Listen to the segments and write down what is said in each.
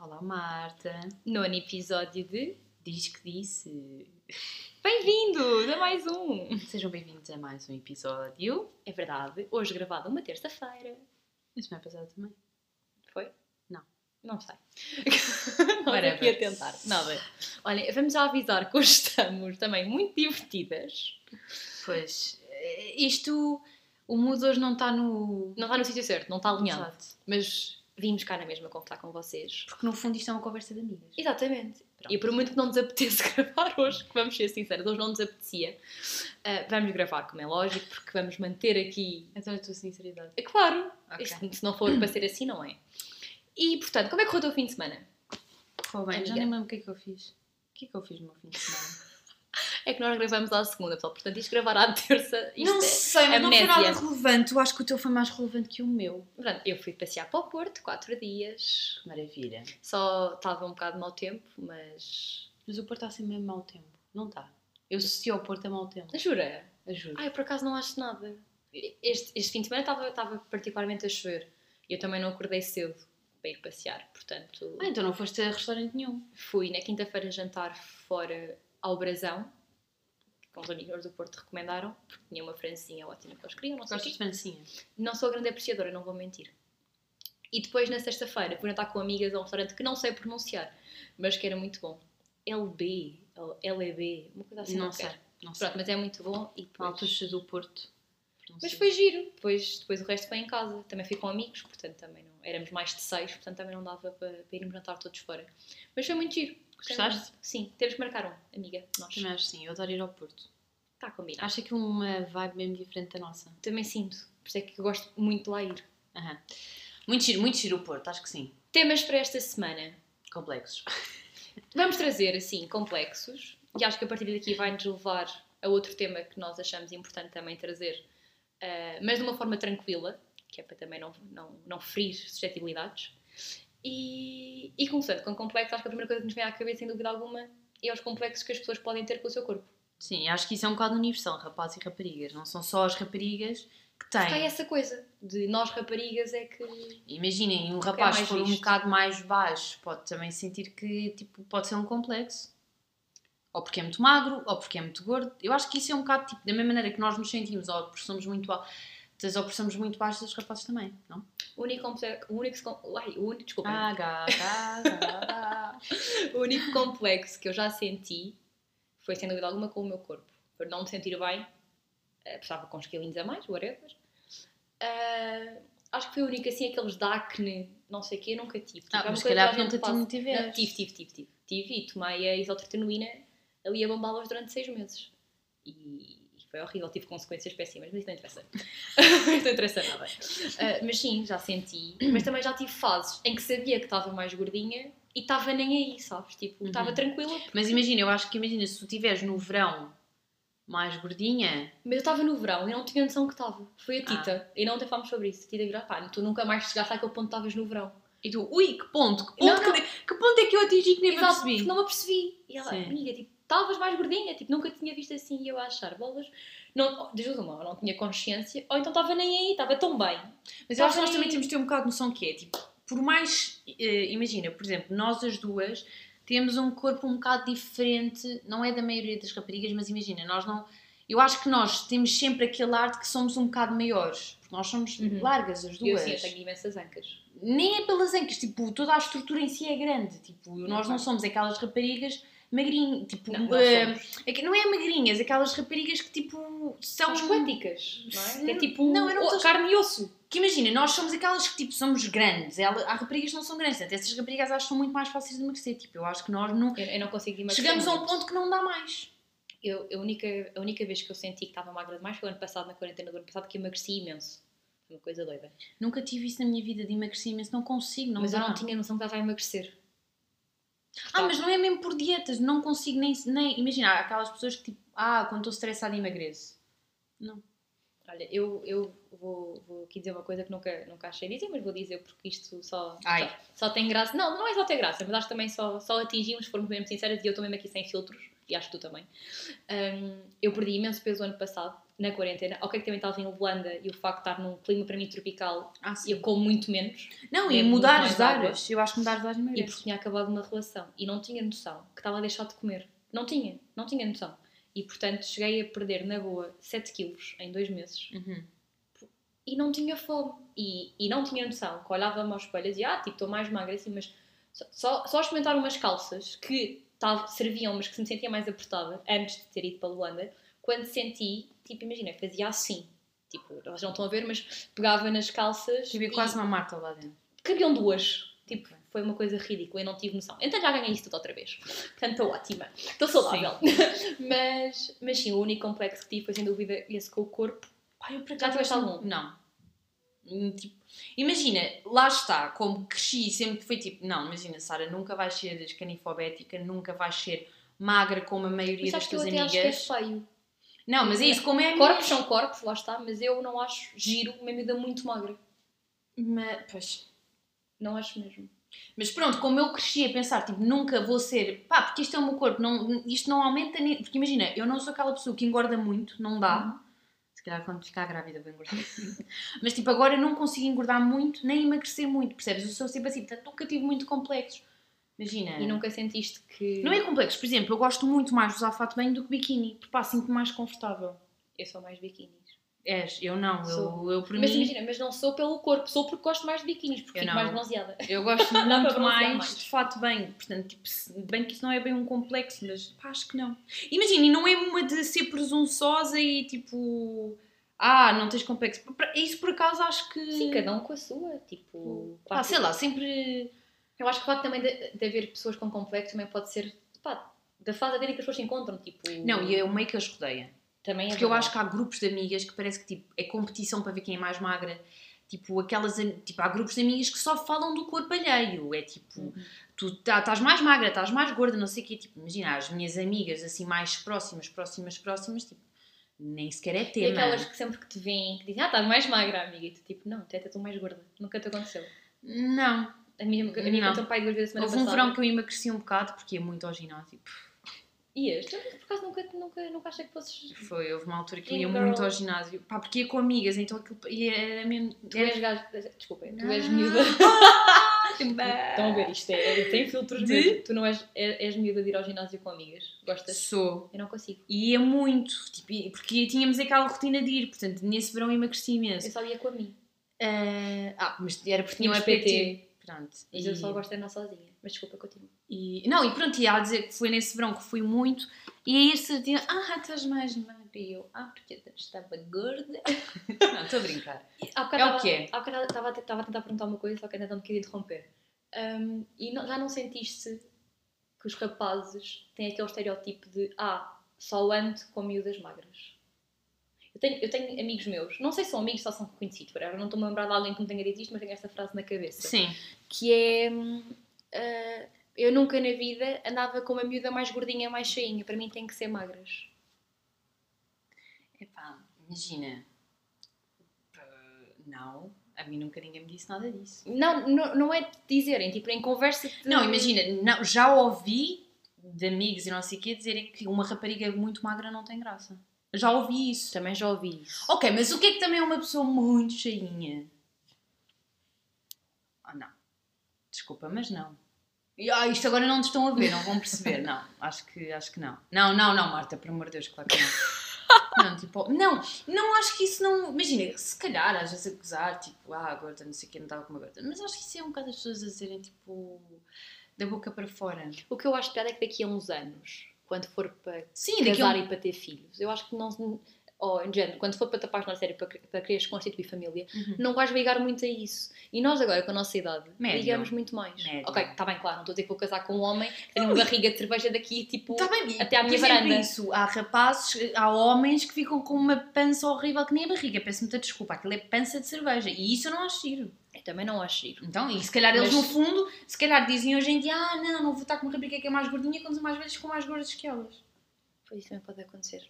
Olá, Marta. nono episódio de Diz que disse. Bem-vindos a mais um! Sejam bem-vindos a mais um episódio. É verdade, hoje gravado uma terça-feira. A semana passada também. Foi? Não. Não sei. Nós aqui a tentar. Nada. Olha, vamos já avisar que hoje estamos também muito divertidas. Pois, eh, isto. O mood hoje não está no. Não está no sítio certo, não está alinhado. Exato. Mas vimos cá na mesma conversar com vocês. Porque no fundo isto é uma conversa de amigas. Exatamente. Pronto. E por muito que não nos apeteça gravar hoje, que vamos ser sinceros, hoje não nos apetecia, ah, vamos gravar, como é lógico, porque vamos manter aqui. Então a tua sinceridade. É claro, Ok. isto, se não for para ser assim, não é? E portanto, como é que correu o teu fim de semana? Foi bem, já Amiga. nem me lembro o que é que eu fiz. O que é que eu fiz no meu fim de semana? É que nós gravamos à segunda, pessoal, portanto, isto gravar à terça. Não é... sei, mas não foi nada relevante. Eu acho que o teu foi mais relevante que o meu. Portanto, eu fui passear para o Porto, quatro dias. Maravilha. Só estava um bocado de mau tempo, mas. Mas o Porto está sempre mesmo mau tempo. Não está. Eu associo ao Porto a mau tempo. Jura? Ajuda. Ai, por acaso não acho nada. Este, este fim de semana estava, estava particularmente a chover. E eu também não acordei cedo para ir passear, portanto. Ah, então não foste a restaurante nenhum. Fui na quinta-feira jantar fora ao Brasão, uns amigos do Porto recomendaram, porque tinha uma francinha ótima que eles queriam, não sei Gostas de francinha? Não sou grande apreciadora, não vou mentir. E depois, na sexta-feira, fui jantar com amigas a um restaurante que não sei pronunciar, mas que era muito bom. LB, ou LEB, uma coisa assim não qualquer. sei. Não sei. Pronto, mas é muito bom e depois... Altuxa do Porto. Não Mas sei. foi giro. Depois, depois o resto foi em casa. Também fui com amigos, portanto também não... Éramos mais de seis, portanto também não dava para, para irmos jantar todos fora. Mas foi muito giro. Gostaste? Sim, temos que marcar um, amiga. Nós. Também acho que sim, eu adoro ir ao Porto. Está combinado. Acho aquilo uma vibe mesmo diferente da nossa. Também sinto. Por isso é que eu gosto muito de lá ir. Aham. Muito giro, muito giro o Porto, acho que sim. Temas para esta semana. Complexos. Vamos trazer, assim, complexos. E acho que a partir daqui vai-nos levar a outro tema que nós achamos importante também trazer. Ah, mas de uma forma tranquila, que é para também não, não, não ferir suscetibilidades. E, e começando com complexos, acho que a primeira coisa que nos vem à cabeça, sem dúvida alguma, é os complexos que as pessoas podem ter com o seu corpo. Sim, acho que isso é um bocado universal, rapazes e raparigas. Não são só as raparigas que têm. essa coisa de nós raparigas é que. Imaginem, um é rapaz mais for um visto. bocado mais baixo pode também sentir que tipo, pode ser um complexo. Ou porque é muito magro, ou porque é muito gordo. Eu acho que isso é um bocado tipo, da mesma maneira que nós nos sentimos, ou porque somos muito altos, ou porque somos muito baixos, os rapazes também, não? O único complexo. O único. O único. Desculpa. Ah, gá, gá, gá. O único complexo que eu já senti foi, sem dúvida alguma, com o meu corpo. Por não me sentir bem, eh, estava com uns quilinhos a mais, whatever. Ah, acho que foi o único, assim, aqueles de acne, não sei o quê, nunca tive. Tipo, Ah, é mas se calhar nunca tiveste. Não, Tive, tive, tive, tive. Tive e tomei a isotretinoína ali a bombá-los durante seis meses. E, foi horrível, tive consequências péssimas, mas isso não interessa. isso não interessa nada. Ah, mas sim, já senti. Mas também já tive fases em que sabia que estava mais gordinha e estava nem aí, sabes? Tipo, Uhum. estava tranquila. Mas imagina, eu acho que imagina, se tu estiveres no verão mais gordinha, Mas eu estava no verão e não tinha noção que estava. Foi a Tita. E não até falámos sobre isso. A Tita virou, pá, tu nunca mais chegaste àquele ponto que estavas no verão. e tu, ui, que ponto, que ponto, Não, não. Que, que ponto é que eu atingi que nem me Exato, percebi? porque não me apercebi. E ela, Sim. amiga, tipo, estavas mais gordinha, tipo, nunca tinha visto assim e eu a achar bolas. Não, diz uma, não tinha consciência, ou então estava nem aí, estava tão bem. Mas eu acho que nós também temos de ter um bocado de noção que é, tipo, por mais, eh, imagina, por exemplo, nós as duas temos um corpo um bocado diferente, não é da maioria das raparigas, mas imagina, nós não, eu acho que nós temos sempre aquele ar de que somos um bocado maiores, porque nós somos Uhum. largas as duas. eu assim, eu tenho imensas ancas. Nem é pelas ancas, tipo, toda a estrutura em si é grande, tipo, nós não somos aquelas raparigas magrinhas, tipo, Não, que não é magrinhas, aquelas raparigas que tipo são esqueléticas, não é? É tipo não, eu não tô- carne e osso. Que imagina, nós somos aquelas que tipo somos grandes, ela, há raparigas que não são grandes, portanto, essas raparigas acho que são muito mais fáceis de emagrecer. Tipo, eu acho que nós não. Eu, eu não consigo emagrecer Chegamos a um ponto que não dá mais. Eu, a, única, a única vez que eu senti que estava magra demais foi o ano passado, na quarentena do ano passado, que emagreci imenso. Foi uma coisa doida. Nunca tive isso na minha vida de emagrecer imenso, não consigo, não mas eu dá. não tinha noção que estava a emagrecer. Ah, mas não é mesmo por dietas, não consigo nem. nem imagina, há aquelas pessoas que tipo, ah, quando estou estressada emagreço. Não. Olha, eu, eu vou, vou aqui dizer uma coisa que nunca, nunca achei dizer, mas vou dizer porque isto só, Ai. só, só tem graça. Não, não é só ter graça, mas acho que também só, só atingimos, se formos mesmo sinceras, e eu estou mesmo aqui sem filtros, e acho que tu também. Hum, eu perdi imenso peso o ano passado, na quarentena. Ok, que também estava em Holanda e o facto de estar num clima para mim tropical, Ah, sim. eu como muito menos. Não, e bebo muito mudar água. ares. Eu acho que mudar os ares E merece. porque tinha acabado uma relação e não tinha noção que estava a deixar de comer. Não tinha, não tinha noção. E portanto cheguei a perder na boa 7 quilos em dois meses Uhum. e não tinha fome. E, e não tinha noção que olhava-me ao espelho e dizia: Ah, tipo, estou mais magra assim, mas só, só, só experimentar umas calças que serviam, mas que se me sentia mais apertada antes de ter ido para Luanda, quando senti, tipo, imagina, fazia assim. Tipo, elas não estão a ver, mas pegava nas calças. Tive e quase uma marca lá dentro. cabiam duas. Tipo, foi uma coisa ridícula, eu não tive noção. Então já ganhei isso tudo outra vez. Portanto, estou ótima. Estou saudável. mas, mas sim, o único complexo que tive foi sem dúvida esse com o corpo. Pá, eu Já tiveste algum? Não. Hum, Tipo, imagina, lá está, como cresci, sempre foi tipo, não, imagina, Sara, nunca vais ser escanifobética, nunca vais ser magra como a maioria Mas das tuas até acho que é amigas. feio. Não, mas é isso, como é Corpos são corpos, lá está, mas eu não acho giro uma medida muito magra. Mas, pois. Não acho mesmo. Mas pronto, como eu cresci a pensar, tipo, nunca vou ser, pá, porque isto é o meu corpo, não, isto não aumenta, nem, porque imagina, eu não sou aquela pessoa que engorda muito, não dá. Se calhar quando ficar grávida vou engordar. Mas tipo, agora eu não consigo engordar muito, nem emagrecer muito, percebes? Eu sou sempre assim, portanto nunca tive muito complexos. Imagina. E nunca sentiste que. Não é complexo, por exemplo, eu gosto muito mais de usar fato de banho do que biquíni, porque pá, sinto-me mais confortável. Eu sou mais biquinis. És, eu não, Sou. eu, eu por Mas mim, imagina, mas não sou pelo corpo, sou porque gosto mais de biquinis, porque Eu fico não. mais bronzeada. eu gosto muito mais, mais. de fato banho, portanto, tipo, bem que isso não é bem um complexo, mas pá, acho que não. Imagina, e não é uma de ser presunçosa e tipo, ah, não tens complexo. Isso por acaso acho que. Sim, cada um com a sua. Tipo, Pá, sei lá, sempre. Eu acho que o facto também de, de haver pessoas com complexo também pode ser pá, da fase até em que as pessoas se encontram. Tipo, Não, e é o meio que as rodeia. também é Porque eu verdade. acho que há grupos de amigas que parece que tipo, é competição para ver quem é mais magra. Tipo, aquelas, tipo, há grupos de amigas que só falam do corpo alheio. É tipo, Uhum. tu tá- estás mais magra, estás mais gorda, não sei o quê. Tipo, imagina, as minhas amigas assim mais próximas, próximas, próximas, tipo, nem sequer é E tema. aquelas que sempre que te veem, que dizem, ah, estás mais magra, amiga. E tu, tipo, não, até estou mais gorda. Nunca te aconteceu. Não. A minha, a minha Não. contou o pai duas vezes a semana Houve um passada. verão que eu emagreci um bocado porque ia muito ao ginásio. E este? Eu, por acaso, nunca, nunca, nunca achei que fosses... Foi, hove uma altura que eu ia girl. muito ao ginásio. Pá, porque ia com amigas, então aquilo e era mesmo. Tu era- és gajo... Desculpa, tu Não. és miúda. Estão a ver, isto é, tem filtros De? mesmo. Tu não és, és, és miúda de ir ao ginásio com amigas. Gostas? Sou. Eu não consigo. E ia muito, tipo, porque tínhamos aquela rotina de ir, portanto, nesse verão emagreci imenso. Eu só ia com a mim. Ah, ah, mas era porque tinha Tínhamos um PT. PT. Pronto. Mas e, eu só gosto de andar sozinha. Mas desculpa, continua. e- não, e pronto, ia a dizer que foi nesse verão que fui muito, e aí esse dia, ah, estás mais magra. E eu, ah, porque estava gorda. não, estou a brincar. Bocado É o tava- quê? Há bocado estava a tentar perguntar uma coisa, só que ainda não me queria interromper. Hum, e não- já não sentiste que os rapazes têm aquele estereótipo de ah, só ando com miúdas magras? Eu tenho, eu tenho amigos meus, não sei se são amigos ou são conhecidos, whatever, não estou-me a lembrar de alguém que me tenha dito isto, mas tenho esta frase na cabeça. Sim. Que é. ah, eu nunca na vida andava com uma miúda mais gordinha, mais cheinha. Para mim tem que ser magras. Epá, imagina. Ah, não, a mim nunca ninguém me disse nada disso. Não, não, não é dizerem, tipo, em conversa. de- Não, imagina, não, já ouvi de amigos e não sei o quê dizerem que uma rapariga muito magra não tem graça. Já ouvi isso. Também já ouvi isso. Ok, mas o que é que também é uma pessoa muito cheinha? Ah, não. Desculpa, mas não. E, Ah, isto agora não te estão a ver, não vão perceber. Não, acho que, acho que não. Não, não, não, Marta, por amor de Deus, claro que não. Não, tipo, não, não acho que isso não. Imagina, se calhar às vezes acusar, tipo, ah, gorda, não sei o que, não estava com uma gorda. Mas acho que isso é um bocado as pessoas a dizerem, tipo, da boca para fora. O que eu acho piada é que daqui a uns anos, quando for para Sim, casar e para ter filhos, eu acho que não. Ou, em género, quando for para tapar na série para, para quereres constituir família, Uhum. não vais ligar muito a isso. E nós agora, com a nossa idade, Médio. ligamos muito mais. Médio. Ok, está bem, claro, não estou a dizer que vou casar com um homem que tem uma barriga de cerveja daqui, tipo. Tá bem, até à minha exemplo, varanda. Isso, há rapazes, há homens que ficam com uma pança horrível que nem a barriga. Peço muita desculpa, aquilo é pança de cerveja. E isso eu não acho giro. Também não acho giro. Então, e se calhar eles Mas- no fundo, se calhar dizem hoje em dia, ah não, não vou estar com uma rapariga que é mais gordinha quando os mais velhos ficam mais gordas que elas. Pois isso também pode acontecer.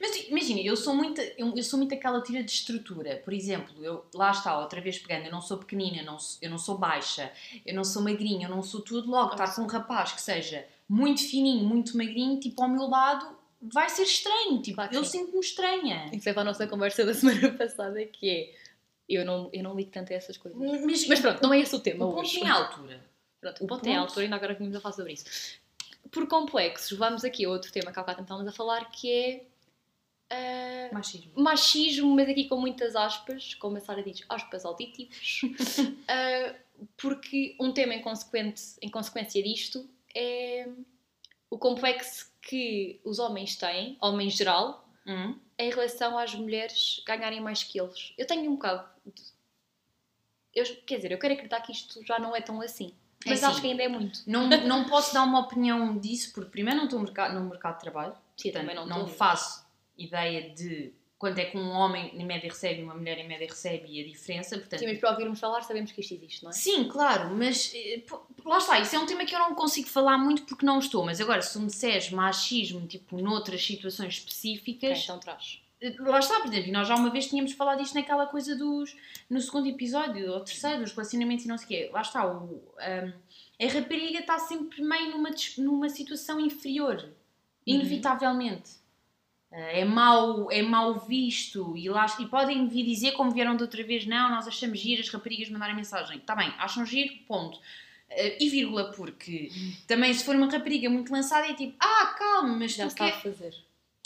Mas imagina, eu sou muito, eu, eu sou muito aquela tira de estrutura. Por exemplo, eu, lá está, outra vez pegando, eu não sou pequenina, eu não, sou- eu não sou baixa, eu não sou magrinha, eu não sou tudo logo. Estar com um rapaz que seja muito fininho, muito magrinho, tipo ao meu lado, vai ser estranho. Tipo, Claro eu sinto-me estranha. Isso é para a nossa conversa da semana passada, que é. Eu não, eu não ligo tanto a essas coisas. Mas, Mas pronto, não é esse o tema o ponto hoje. tem altura. Pronto, o ponto tem ponto- altura, ainda agora vimos a falar sobre isso. Por complexos, vamos aqui a outro tema que há bocado estávamos a falar, que é ah, Machismo. machismo, mas aqui com muitas aspas, como a Sara diz, aspas auditivos, Ah, porque um tema em, consequente, em consequência disto é o complexo que os homens têm, homens em geral, Hum? Em relação às mulheres ganharem mais que eles. Eu tenho um bocado. de- Eu, quer dizer, eu quero acreditar que isto já não é tão assim. É Mas assim. acho que ainda é muito. Não, não posso dar uma opinião disso, porque primeiro não estou no mercado, no mercado de trabalho. Sim, Portanto, também não não faço ideia de quanto é que um homem em média recebe e uma mulher em média recebe e a diferença. Portanto, Sim, mas para ouvirmos falar sabemos que isto existe, não é? Sim, claro, mas eh, lá está, isso é um tema que eu não consigo falar muito porque não estou, mas agora se me disseres machismo, tipo, noutras situações específicas, então traz. eh, lá está, por exemplo, e nós já uma vez tínhamos falado disto naquela coisa dos, no segundo episódio, ou terceiro, dos relacionamentos e não sei o quê, lá está, o, ahm, a rapariga está sempre meio numa, numa situação inferior, inevitavelmente. Eh, É mau, é mau visto e, lá, e podem vir dizer, como vieram de outra vez, não, nós achamos giro as raparigas mandarem mensagem. Está bem, acham giro, ponto. Eh, e vírgula, porque também se for uma rapariga muito lançada é tipo, ah, calma, mas Já tu está a quer... fazer.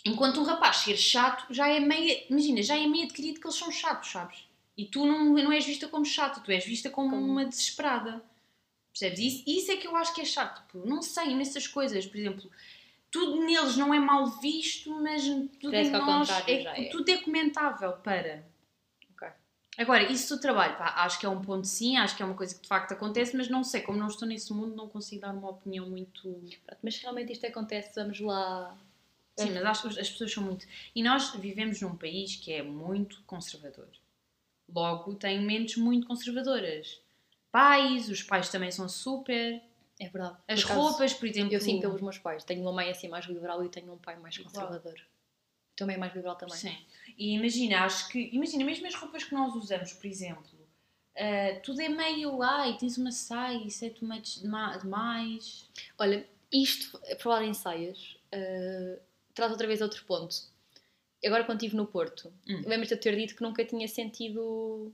Enquanto um rapaz ser chato, já é meio, imagina, já é meio adquirido que eles são chatos, sabes? E tu não, não és vista como chata, tu és vista como, Como- uma desesperada. Percebes? Isso, isso é que eu acho que é chato. Tipo, não sei, nessas coisas, por exemplo, tudo neles não é mal visto, mas tudo Parece em nós é, é. tudo é comentável para. Agora, isso do trabalho, pá, acho que é um ponto sim, acho que é uma coisa que de facto acontece, mas não sei, como não estou nesse mundo, não consigo dar uma opinião muito. Mas realmente isto acontece, vamos lá. Sim, mas acho que as pessoas são muito. E nós vivemos num país que é muito conservador. Logo, tem mentes muito conservadoras. Pais, os pais também são super. É verdade. As Por roupas, por exemplo. Eu sinto pelos meus pais. Tenho uma mãe assim mais liberal e tenho um pai mais conservador. Também é mais liberal também. Sim. E imagina, acho que. Imagina, mesmo as roupas que nós usamos, por exemplo, ah, tudo é meio. Ai, tens uma saia, isso é too much dema- demais. Olha, isto, por falar em saias, eh, traz outra vez outro ponto. Agora, quando estive no Porto, Hum. lembras-te de ter dito que nunca tinha sentido.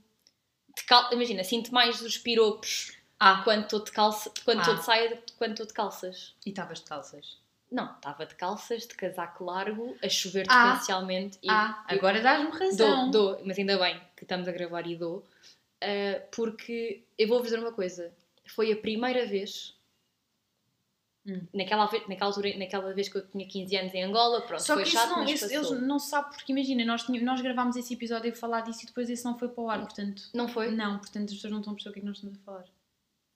De cal... Imagina, sinto mais os piropos Ah, quando estou de, calça... quando estou Ah. de saia quando estou de calças. e estavas de calças. Não, estava de calças, de casaco largo, a chover Ah. torrencialmente. e Ah, agora dás-me razão. Dou, dou, mas ainda bem que estamos a gravar e dou, ah, porque eu vou-vos dizer uma coisa: foi a primeira vez, Hum. naquela, naquela, altura, naquela vez que eu tinha 15 anos em Angola, pronto, Só foi que chato, isso não, mas esse- eles não se sabe porque imagina, nós, tínhamos- nós gravámos esse episódio a falar disso e depois esse não foi para o ar, portanto. Não foi? Não, portanto as pessoas não estão a perceber o que é que nós estamos a falar.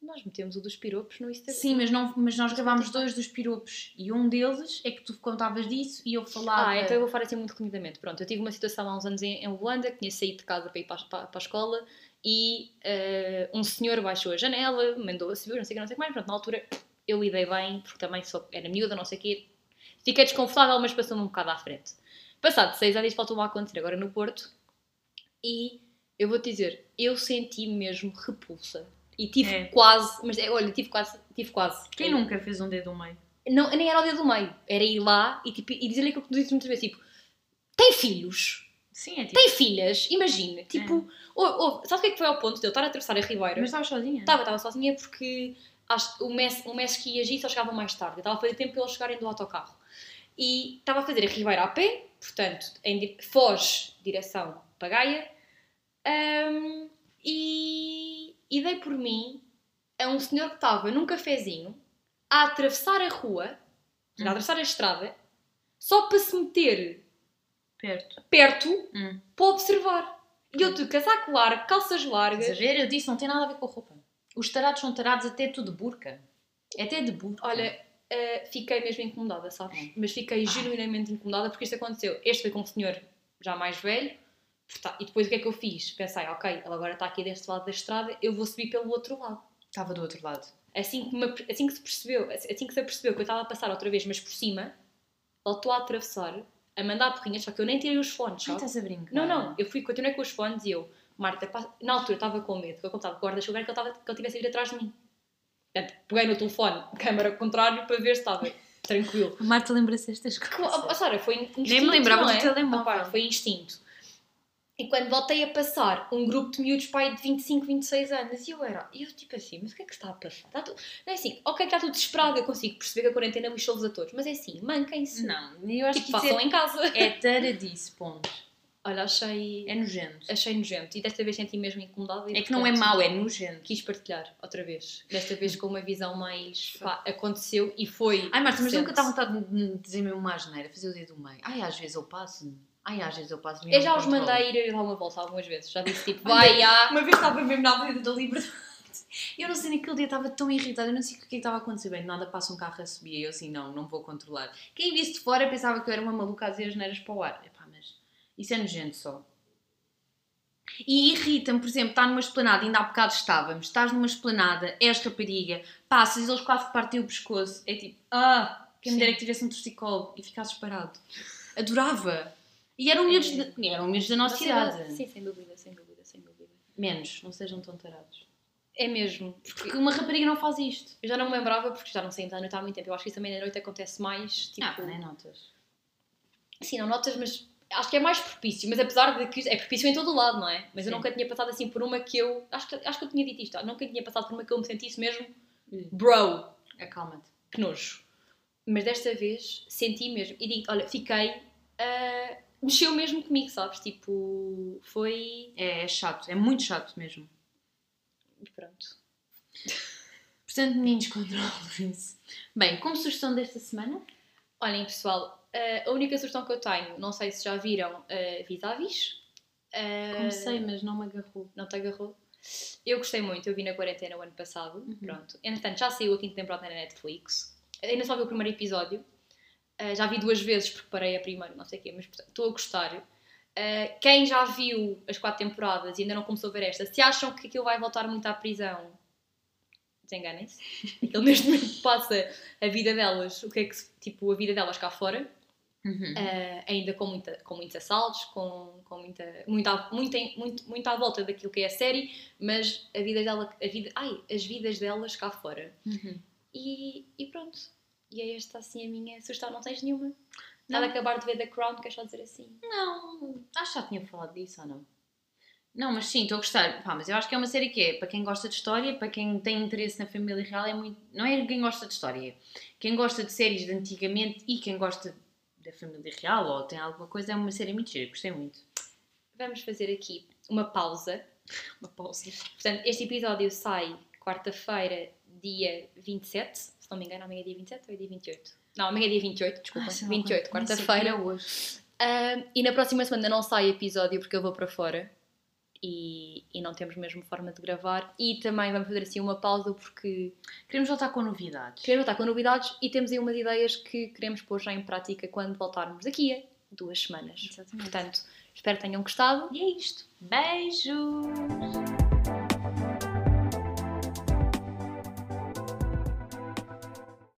Nós metemos o dos piropos no Instagram. Sim, mas, não, mas nós gravámos dois dos piropos e um deles é que tu contavas disso e eu falava. Ah, então eu vou falar assim muito resumidamente. Pronto, eu tive uma situação há uns anos em, em Luanda, que tinha saído de casa para ir para, a- para, para a escola e eh, um senhor baixou a janela, mandou a subir, não sei o que, não sei o que mais. Pronto, na altura eu lidei bem, porque também sou, era miúda, não sei o quê. Fiquei desconfortável, mas passou-me um bocado à frente. Passado seis anos, faltou-me a acontecer agora no Porto e eu vou-te dizer, eu senti mesmo repulsa. E tive É. quase, mas é, olha, tive quase, tive quase. Quem nunca fez um dedo no meio? Não, nem era o dedo do meio. Era ir lá e, tipo, e dizer-lhe aquilo que tu dizes muitas vezes, tipo, tem filhos? Sim, é tipo. Tem filhas? Imagina. Tipo, ou, ou, sabe o que é que foi ao ponto de eu estar a atravessar a Ribeira? Mas estavas sozinha? Estava, estava sozinha porque acho, o Messi, o Messi que ia agir só chegava mais tarde. Eu estava a fazer tempo para eles chegarem do autocarro. E estava a fazer a Ribeira a pé, portanto, em, foz, direção para Gaia. Ahm, e, e dei por mim a um senhor que estava num cafezinho a atravessar a rua, a Hum. atravessar a estrada, só para se meter Perto. perto Hum. para observar. E eu de casaco largo, calças largas. A ver? Eu disse, não tem nada a ver com a roupa. Os tarados são tarados até tudo de burca. É até de burca. Olha, uh, fiquei mesmo incomodada, sabes? Hum. Mas fiquei Ah. genuinamente incomodada porque isto aconteceu. Este foi com um senhor já mais velho. Porta- E depois o que é que eu fiz? Pensei, ok, ele agora está aqui deste lado da estrada, eu vou subir pelo outro lado. Estava do outro lado. Assim que, me, assim que se percebeu, assim que se apercebeu que eu estava a passar outra vez, mas por cima, voltou a atravessar, a mandar porrinhas, só que eu nem tirei os fones, sabe? estás a brincar. Não, não, eu fui, continuei com os fones e eu, Marta, na altura estava com medo, que eu contava com o guarda-chuva era que estava, que ele tivesse a vir atrás de mim. Portanto, peguei no telefone, câmara contrário, para ver se estava tranquilo. A Marta lembra-se destas coisas. oh, Sara, foi instinto, Nem me lembrava não do é? telemóvel. Opá, foi instinto. E quando voltei a passar um grupo de miúdos pai de 25, 26 anos, e eu era, e eu tipo assim, mas o que é que está a passar? Está tudo... Não é assim, ok, que está tudo desesperado, eu consigo perceber que a quarentena lixou-vos a todos, mas é assim, manquem-se. Não, eu acho Tipo, que isso façam é, em casa. é taradice, ponto. Olha, achei, É nojento. achei nojento e desta vez senti mesmo incomodada. É que não é mau, é nojento. Quis partilhar outra vez. Desta vez com uma visão mais. Pá, aconteceu e foi. Ai, Marta, mas nunca está vontade de dizer mesmo uma asneira, fazer o dedo do meio. Ai, às vezes eu passo. Ai, às vezes eu passo. Eu já os mandei ir dar uma volta algumas vezes. Já disse tipo, vai, já. Uma vez estava mesmo na Avenida da Liberdade. Eu não sei, naquele dia estava tão irritada, eu não sei o que é que estava a acontecer. Bem, nada passa um carro a subir e eu assim, não, não vou controlar. Quem visse de fora pensava que eu era uma maluca a dizer as neiras para o ar. Epá, mas isso é nojento só. E irrita-me, por exemplo, estar numa esplanada, ainda há bocado estávamos, estás numa esplanada, és rapariga, passas, eles quase partem o pescoço. É tipo, ah, quem me dera que tivesse um torcicolo e ficasses parado. Adorava. E eram miúdos, É. de, eram miúdos da nossa idade. Sim, sem dúvida, sem dúvida, sem dúvida. Menos, não sejam tão tarados. É mesmo. Porque uma rapariga não faz isto. Eu já não me lembrava porque já não saímos à noite há muito tempo. Eu acho que isso também na noite acontece mais. Tipo, Ah, nem notas. Sim, não notas, mas acho que é mais propício. Mas apesar de que é propício em todo o lado, não é? Mas eu Sim. nunca tinha passado assim por uma que eu. Acho que, acho que eu tinha dito isto. Nunca tinha passado por uma que eu me sentisse mesmo. Hum. Bro, Acalma-te. que nojo. Mas desta vez senti mesmo. E digo, olha, fiquei. ah, mexeu mesmo comigo, sabes? Tipo, foi. É, é chato, é muito chato mesmo. Pronto. Portanto, meninos, controlem-se. Bem, como sugestão desta semana? Olhem, pessoal, ah, a única sugestão que eu tenho, não sei se já viram uh, Vis-a-Vis. Ah, Comecei, mas não me agarrou. Não te agarrou? Eu gostei muito, eu vi na quarentena o ano passado. Uhum. Pronto. Entretanto, já saiu a quinta temporada na Netflix. Ainda só vi o primeiro episódio. Uh, já vi duas vezes porque parei a primeira, não sei o quê, mas estou a gostar. Uh, quem já viu as quatro temporadas e ainda não começou a ver esta, se acham que aquilo vai voltar muito à prisão, desenganem-se. Aquilo neste momento passa a vida delas, o que é que tipo, a vida delas cá fora. Uhum. Uh, ainda com, muita, com muitos assaltos, com, com muita, muita, muita, muito, muito à volta daquilo que é a série, mas a vida dela, a vida, ai, as vidas delas cá fora. Uhum. E, e pronto. E é esta assim a minha sugestão. Não tens nenhuma? Nada acabar de ver The Crown, queres só dizer assim? Não, acho que já tinha falado disso ou não? Não, mas sim, estou a gostar. Pá, mas eu acho que é uma série que é para quem gosta de história, para quem tem interesse na família real, é muito. Não é quem gosta de história, quem gosta de séries de antigamente e quem gosta da família real ou tem alguma coisa, é uma série muito gira, gostei muito. Vamos fazer aqui uma pausa. Uma pausa. Portanto, este episódio sai quarta-feira, dia 27. Não me engano, amanhã é dia 27 ou é dia 28? Não, amanhã é dia 28, desculpa. Ah, sei lá, 28, nem sei quarta-feira. é hoje. Ah, e na próxima semana não sai episódio porque eu vou para fora e, e não temos mesmo forma de gravar. E também vamos fazer assim uma pausa porque Queremos voltar com novidades. queremos voltar com novidades e temos aí umas ideias que queremos pôr já em prática quando voltarmos daqui a duas semanas. Exatamente. Portanto, espero que tenham gostado. E é isto. Beijo!